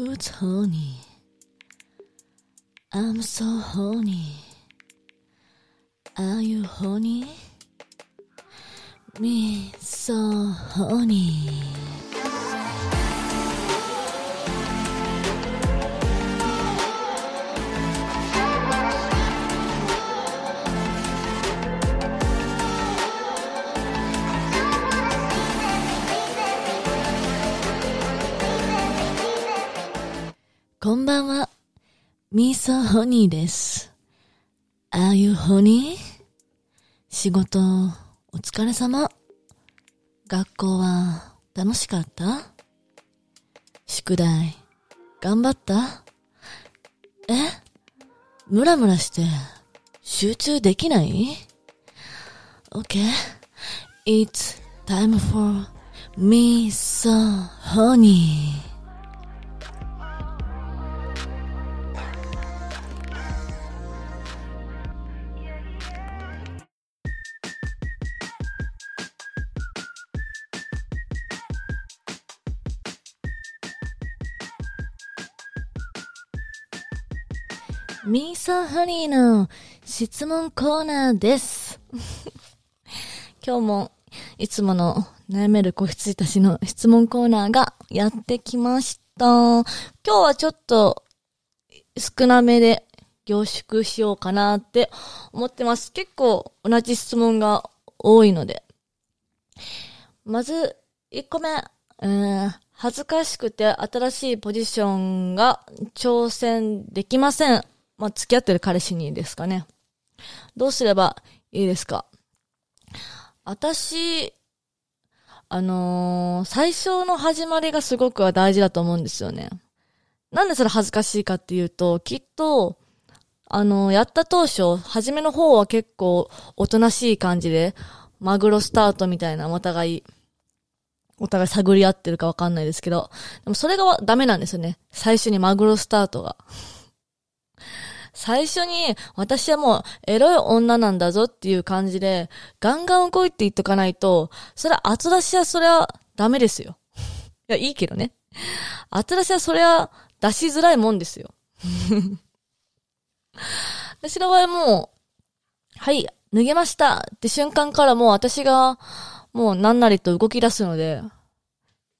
Who's horny? I'm so horny. Are you horny? Me so horny. こんばんは。ミーソホニーです。Are you honey? 仕事、お疲れ様。学校は楽しかった？宿題、頑張った？え？ムラムラして、集中できない ?Okay. It's time for me so honey. ミーサーハニーの質問コーナーです。今日もいつもの悩める子羊たちの質問コーナーがやってきました。今日はちょっと少なめで凝縮しようかなって思ってます。結構同じ質問が多いので。まず、1個目、えー恥ずかしくて新しいポジションが挑戦できません。まあ、付き合ってる彼氏にですかね。どうすればいいですか？私、あのー最初の始まりがすごくは大事だと思うんですよね。なんでそれ恥ずかしいかっていうと、きっと、あのーやった当初、初めの方は結構おとなしい感じで、マグロスタートみたいなお互い、お互い探り合ってるかわかんないですけど、でもそれがダメなんですよね。最初にマグロスタートが。最初に、私はもう、エロい女なんだぞっていう感じで、ガンガン動いて言っとかないと、それは後出しはそれはダメですよ。いや、いいけどね。後出しはそれは出しづらいもんですよ。私の場合もう、はい、脱げましたって瞬間からもう私が、もう何なりと動き出すので、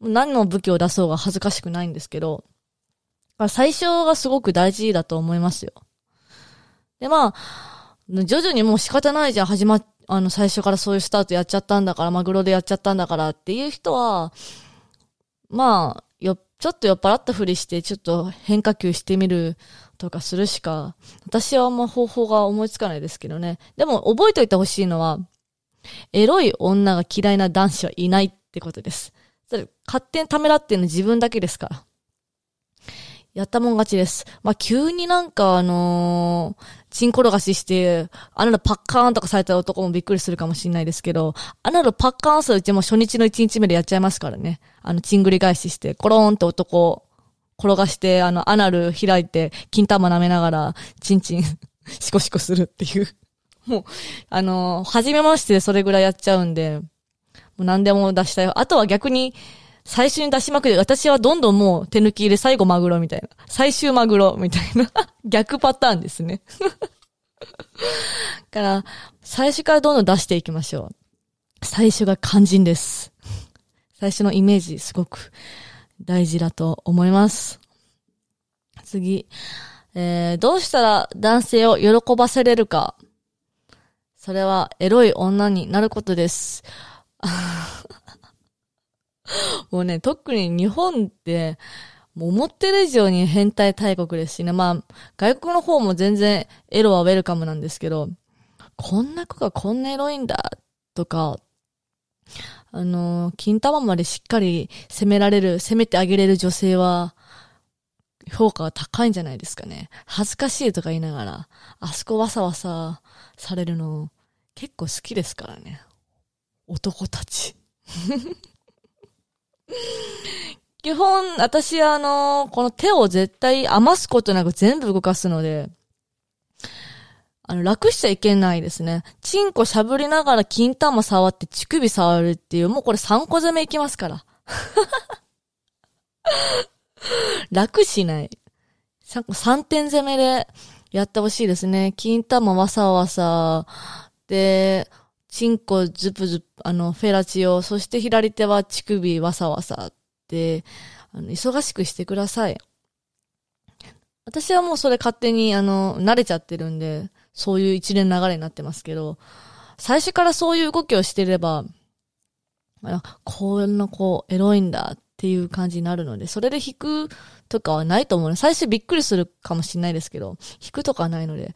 何の武器を出そうが恥ずかしくないんですけど、最初がすごく大事だと思いますよ。で、まあ、徐々にもう仕方ないじゃん、始まっ、あの、最初からそういうスタートやっちゃったんだから、マグロでやっちゃったんだからっていう人は、まあ、よ、ちょっと酔っ払ったふりして、ちょっと変化球してみるとかするしか、私はあんま方法が思いつかないですけどね。でも、覚えておいてほしいのは、エロい女が嫌いな男子はいないってことです。それ、勝手にためらってるの自分だけですから。やったもん勝ちです。まあ、急になんかあのー、チン転がしして、あなたパッカーンとかされた男もびっくりするかもしれないですけど、あなたパッカーンするうちも初日の1日目でやっちゃいますからね。あの、チン繰り返しして、コローンって男転がして、あの、アナル開いて、金玉舐めながら、チンチン、シコシコするっていう。もう、あのー、初めましてそれぐらいやっちゃうんで、もう何でも出したよ。あとは逆に、最初に出しまくり、私はどんどんもう手抜きで最後マグロみたいな。最終マグロみたいな。逆パターンですね。だ から、最初からどんどん出していきましょう。最初が肝心です。最初のイメージすごく大事だと思います。次。えー、どうしたら男性を喜ばせれるか。それはエロい女になることです。もうね、特に日本って、もう思ってる以上に変態大国ですしね。まあ、外国の方も全然エロはウェルカムなんですけど、こんな子がこんなエロいんだ、とか、あの、金玉までしっかり攻められる、攻めてあげれる女性は、評価が高いんじゃないですかね。恥ずかしいとか言いながら、あそこわさわさされるの、結構好きですからね。男たち。基本、私あの、この手を絶対余すことなく全部動かすので、あの、楽しちゃいけないですね。チンコしゃぶりながら金玉触って乳首触るっていう、もうこれ3個攻めいきますから。楽しない。3点攻めでやってほしいですね。金玉わさわさ、で、チンコズプズプ、あの、フェラチオ、そして左手は乳首わさわさって、あの、忙しくしてください。私はもうそれ勝手に、あの、慣れちゃってるんで、そういう一連流れになってますけど、最初からそういう動きをしてれば、あこんな子、エロいんだっていう感じになるので、それで引くとかはないと思う最初びっくりするかもしれないですけど、引くとかはないので、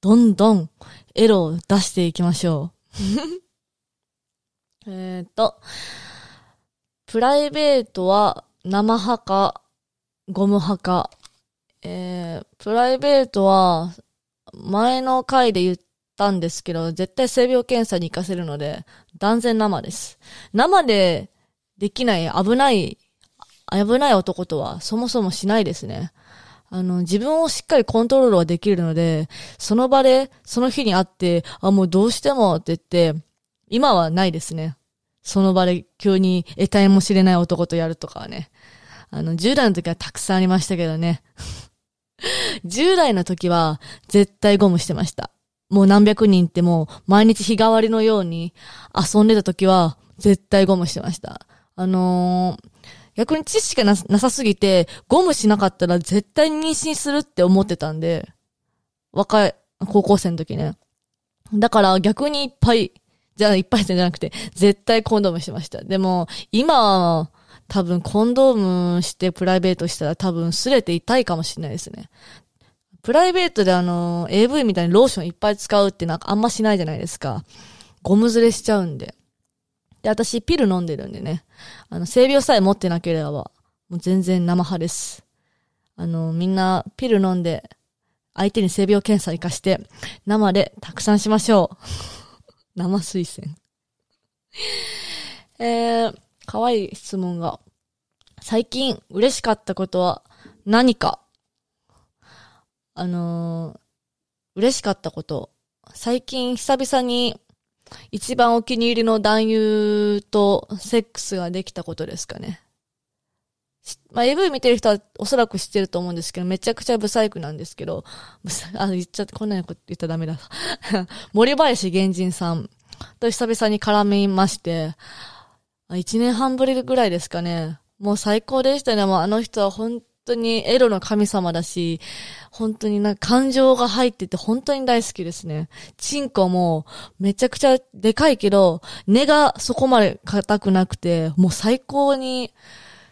どんどんエロを出していきましょう。えっと、プライベートは生派か、ゴム派か。えー、プライベートは、前の回で言ったんですけど、絶対性病検査に行かせるので、断然生です。生でできない危ない、危ない男とはそもそもしないですね。あの、自分をしっかりコントロールはできるので、その場で、その日に会って、あ、もうどうしてもって言って、今はないですね。その場で急に得体も知れない男とやるとかはね。あの、10代の時はたくさんありましたけどね。10代の時は絶対ゴムしてました。もう何百人ってもう毎日日替わりのように遊んでた時は絶対ゴムしてました。あのー、逆に知識がなさすぎて、ゴムしなかったら絶対妊娠するって思ってたんで、若い、高校生の時ね。だから逆にいっぱい、じゃあいっぱいじゃなくて、絶対コンドームしました。でも、今、多分コンドームしてプライベートしたら多分擦れて痛いかもしれないですね。プライベートであの、AV みたいにローションいっぱい使うってなんかあんましないじゃないですか。ゴムずれしちゃうんで。で、私ピル飲んでるんでね。あの、性病さえ持ってなければ、もう全然生派です。あの、みんなピル飲んで、相手に性病検査活かして、生でたくさんしましょう。生推薦。えー、かわいい質問が。最近嬉しかったことは何か？あのー、嬉しかったこと。最近久々に一番お気に入りの男優とセックスができたことですかね。まあ、AV 見てる人はおそらく知ってると思うんですけど、めちゃくちゃブサイクなんですけど、あ、言っちゃって、こんなこと言ったらダメだ。森林源人さんと久々に絡みまして、一年半ぶりぐらいですかね。もう最高でしたね。もうあの人は本当にエロの神様だし、本当になんか感情が入ってて本当に大好きですね。チンコもめちゃくちゃでかいけど、根がそこまで硬くなくて、もう最高に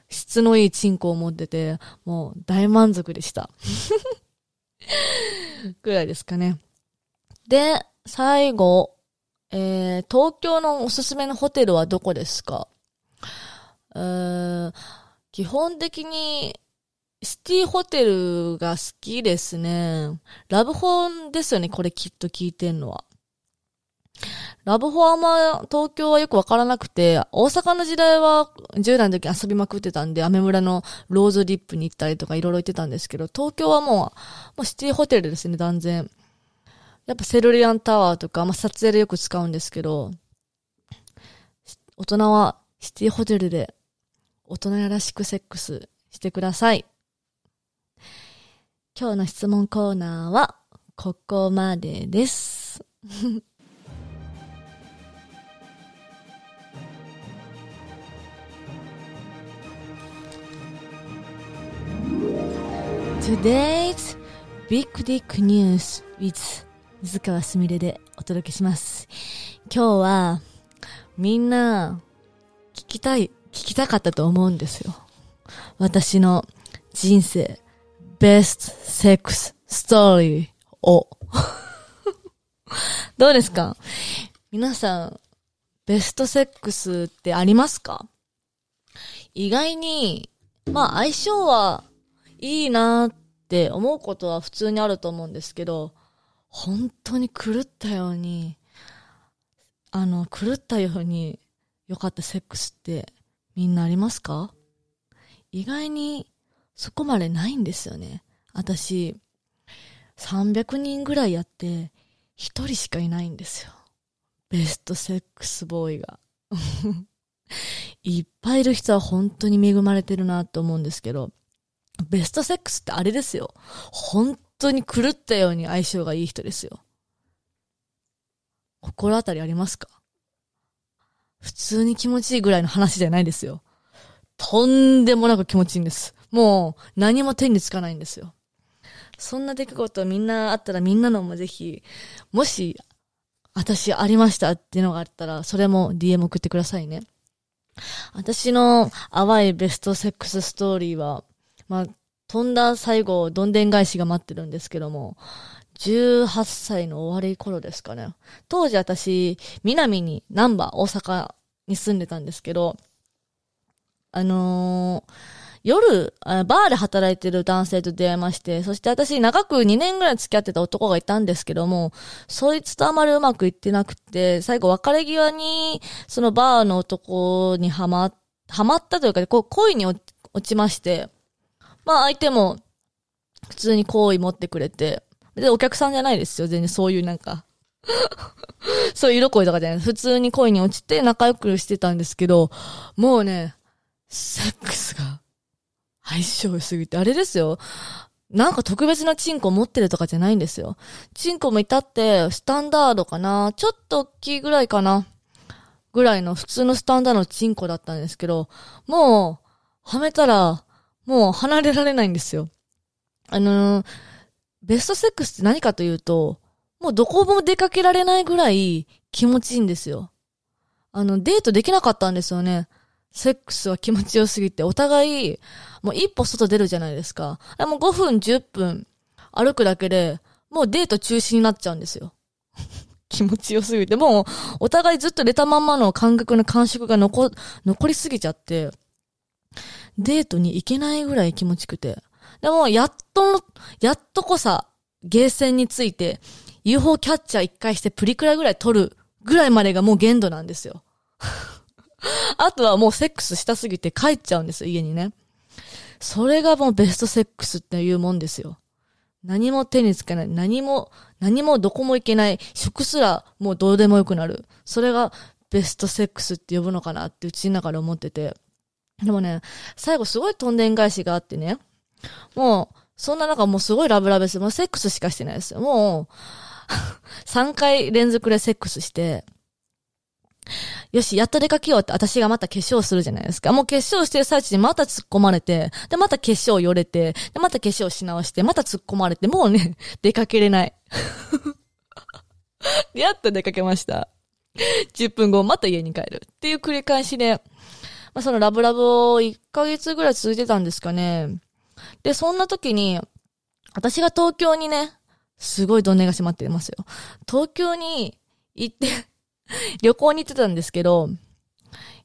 質のいいチンコを持ってて、もう大満足でした。ぐらいですかね。で、最後、えー、東京のおすすめのホテルはどこですか？えー、基本的にシティホテルが好きですね。ラブホンですよね、これきっと聞いてんのは。ラブホあんま東京はよくわからなくて、大阪の時代は10代の時遊びまくってたんで、アメ村のローズリップに行ったりとかいろいろ行ってたんですけど、東京はもう、もうシティホテルですね、断然。やっぱセルリアンタワーとか、まあ、撮影でよく使うんですけど、大人はシティホテルで大人らしくセックスしてください。今日の質問コーナーはここまでです。Today's Big Dick News with 水川すみれでお届けします。今日はみんな聞きたい、聞きたかったと思うんですよ。私の人生ベストセックスストーリーを。どうですか？皆さん、ベストセックスってありますか？意外に、まあ相性はいいなって思うことは普通にあると思うんですけど、本当に狂ったように、あの、狂ったように良かったセックスってみんなありますか？意外にそこまでないんですよね。私、300人ぐらいやって、一人しかいないんですよ。ベストセックスボーイが。いっぱいいる人は本当に恵まれてるなと思うんですけど、ベストセックスってあれですよ。本当に狂ったように相性がいい人ですよ。心当たりありますか？普通に気持ちいいぐらいの話じゃないですよ。とんでもなく気持ちいいんです。もう何も手につかないんですよ。そんな出来事みんなあったらみんなのもぜひ、もし、私ありましたっていうのがあったら、それも DM 送ってくださいね。私の淡いベストセックスストーリーは、まあ、飛んだ最後、どんでん返しが待ってるんですけども、18歳の終わり頃ですかね。当時私、南に、南波、大阪に住んでたんですけど、あのー、夜、バーで働いてる男性と出会いまして、そして私長く2年ぐらい付き合ってた男がいたんですけども、そいつとあまりうまくいってなくて、最後別れ際に、そのバーの男にはま、はまったというか、こう恋に落ちまして、まあ相手も普通に好意持ってくれて、で、お客さんじゃないですよ。全然そういうなんか そういう色恋とかじゃない。普通に恋に落ちて仲良くしてたんですけど、もうね、セックスが相性良すぎて、あれですよ。なんか特別なチンコ持ってるとかじゃないんですよ。チンコもいたって、スタンダードかなちょっと大きいぐらいかなぐらいの普通のスタンダードのチンコだったんですけど、もう、はめたら、もう離れられないんですよ。あのー、ベストセックスって何かというと、もうどこも出かけられないぐらい気持ちいいんですよ。あの、デートできなかったんですよね。セックスは気持ちよすぎて、お互い、もう一歩外出るじゃないですか。もう5分、10分歩くだけで、もうデート中止になっちゃうんですよ。気持ちよすぎて、もう、お互いずっと寝たまんまの感覚の感触が残、残りすぎちゃって、デートに行けないぐらい気持ちくて。でも、やっと、やっとこさ、ゲーセンについて、UFO キャッチャー一回してプリクラぐらい撮るぐらいまでがもう限度なんですよ。あとはもうセックスしたすぎて帰っちゃうんですよ、家にね。それがもうベストセックスっていうもんですよ。何も手につけない。何も、何もどこも行けない。食すらもうどうでもよくなる。それがベストセックスって呼ぶのかなってうちの中で思ってて。でもね、最後すごいとんでん返しがあってね。もう、そんな中もうすごいラブラブです。もうセックスしかしてないですよ。もう、3回連続でセックスして、よし、やっと出かけようって私がまた化粧するじゃないですか。もう化粧してる最中にまた突っ込まれて、で、また化粧よれて、で、また化粧し直して、また突っ込まれて、もうね、出かけれない。やっと出かけました。10分後、また家に帰る。っていう繰り返しで、まあ、そのラブラブを1ヶ月ぐらい続いてたんですかね。で、そんな時に、私が東京にね、すごいどんねが閉まってますよ。東京に行って 旅行に行ってたんですけど、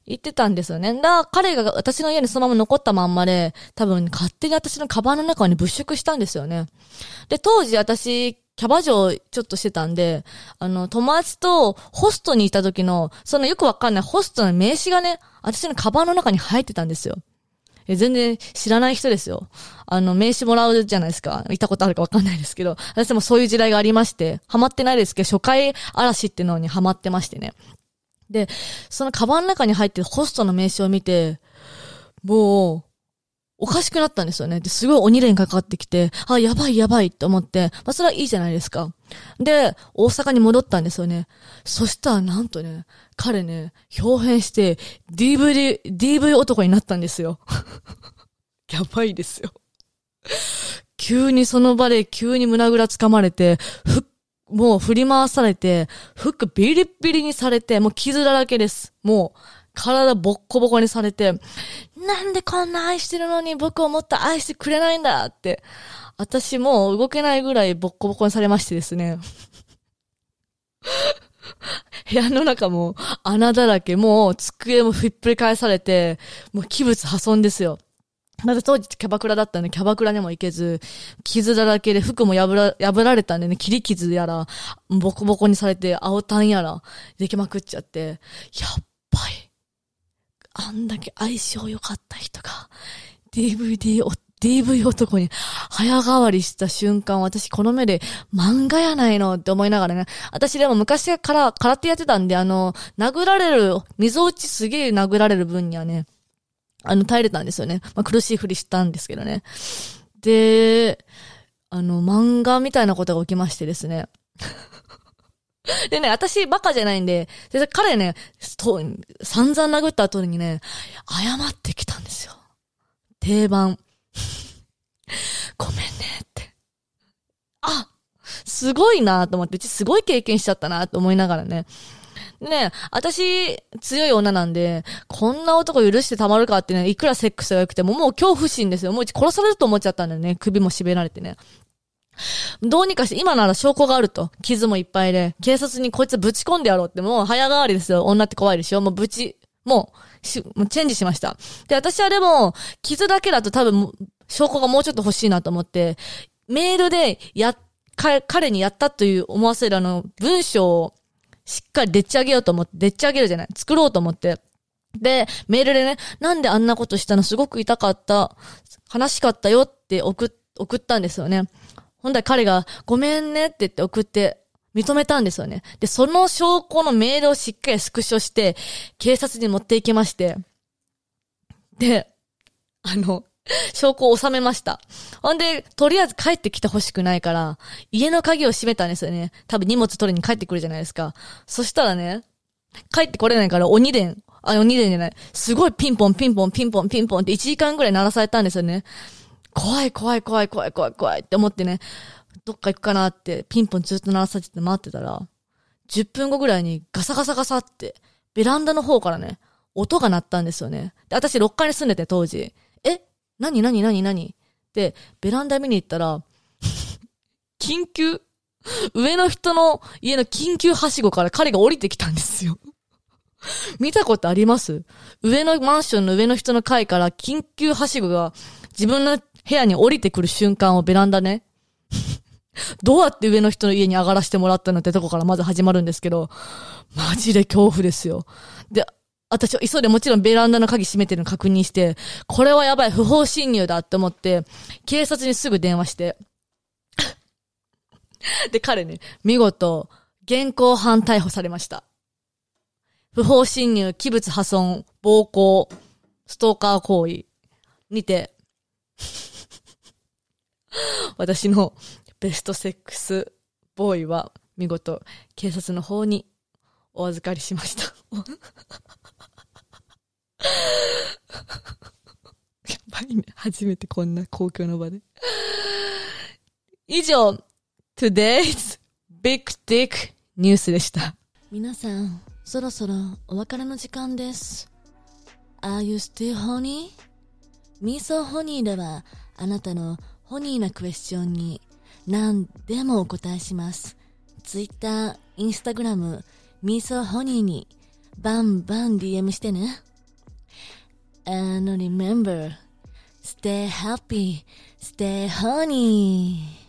行ってたんですよね。だ彼が私の家にそのまま残ったまんまで、多分勝手に私のカバンの中に物色したんですよね。で、当時私、キャバ嬢ちょっとしてたんで、あの、友達とホストにいた時の、そのよくわかんないホストの名刺がね、私のカバンの中に入ってたんですよ。え、全然知らない人ですよ。あの、名刺もらうじゃないですか。行ったことあるかわかんないですけど、私もそういう時代がありまして、ハマってないですけど、初回嵐ってのにハマってましてね。で、そのカバンの中に入ってるホストの名刺を見て、もう、おかしくなったんですよね。で、すごい鬼連かかってきて、あ、やばいやばいって思って、まあ、それはいいじゃないですか。で、大阪に戻ったんですよね。そしたら、なんとね、彼ね、表変して、DV、DV 男になったんですよ。やばいですよ。急にその場で急に胸ぐら掴まれて、ふもう振り回されて、服ビリビリにされて、もう傷だらけです。もう、体ボッコボコにされて、なんでこんな愛してるのに僕をもっと愛してくれないんだって、私もう動けないぐらいボッコボコにされましてですね。部屋の中も穴だらけ、もう机もひっくり返されて、もう器物破損ですよ。まず当時キャバクラだったんで、キャバクラにも行けず、傷だらけで服も破ら、破られたんでね、切り傷やら、ボコボコにされて、青タンやら、できまくっちゃって、やっぱり、あんだけ相性良かった人が、DVD を、DV 男に早変わりした瞬間、私この目で漫画やないのって思いながらね。私でも昔から空手やってたんで、あの、殴られる、溝落ちすげえ殴られる分にはね、あの、耐えれたんですよね。まあ、苦しいふりしたんですけどね。で、あの、漫画みたいなことが起きましてですね。でね、私バカじゃないんで、で彼ね、と、散々殴った後にね、謝ってきたんですよ。定番。ごめんねって。あすごいなと思って、うちすごい経験しちゃったなと思いながらね。ね、私、強い女なんで、こんな男許してたまるかってね、いくらセックスが良くても、もう恐怖心ですよ。もううち殺されると思っちゃったんだよね。首も絞められてね。どうにかして、今なら証拠があると。傷もいっぱいで、警察にこいつぶち込んでやろうって、もう早変わりですよ。女って怖いでしょもうぶち、もう、し、もうチェンジしました。で、私はでも、傷だけだと多分、証拠がもうちょっと欲しいなと思って、メールで、や、か、彼にやったという思わせるあの、文章を、しっかりでっち上げようと思って、でっち上げるじゃない。作ろうと思って。で、メールでね、なんであんなことしたの？すごく痛かった。悲しかったよって送、送ったんですよね。ほんだら彼が、ごめんねって言って送って、認めたんですよね。で、その証拠のメールをしっかりスクショして、警察に持って行きまして、で、あの、証拠を収めました。ほんで、とりあえず帰ってきてほしくないから、家の鍵を閉めたんですよね。多分荷物取りに帰ってくるじゃないですか。そしたらね、帰ってこれないから鬼電、あ、鬼電じゃない。すごいピンポンピンポンピンポンピンポンって1時間ぐらい鳴らされたんですよね。怖い怖い怖い怖い怖い怖いって思ってね、どっか行くかなってピンポンずっと鳴らされて待ってたら、10分後ぐらいにガサガサガサって、ベランダの方からね、音が鳴ったんですよね。で、私6階に住んでて当時。え何何何何？で、ベランダ見に行ったら、緊急、上の人の家の緊急はしごから彼が降りてきたんですよ。見たことあります？上のマンションの上の人の階から緊急はしごが自分の部屋に降りてくる瞬間をベランダね。どうやって上の人の家に上がらせてもらったのってとこからまず始まるんですけど、マジで恐怖ですよ。で、私は急いでもちろんベランダの鍵閉めてるの確認して、これはやばい、不法侵入だって思って、警察にすぐ電話して。で、彼ね、見事、現行犯逮捕されました。不法侵入、器物破損、暴行、ストーカー行為にて、私のベストセックスボーイは見事警察の方にお預かりしました。やばいね。初めてこんな公共の場で。以上、today's Big Dick ニュースでした。皆さん、そろそろお別れの時間です。Are you still honey? ミーソーホニーでは、あなたのホニーなクエスチョンに何でもお答えします。Twitter、Instagram、ミソホニーにバンバン DM してね。And remember, stay happy, stay honey.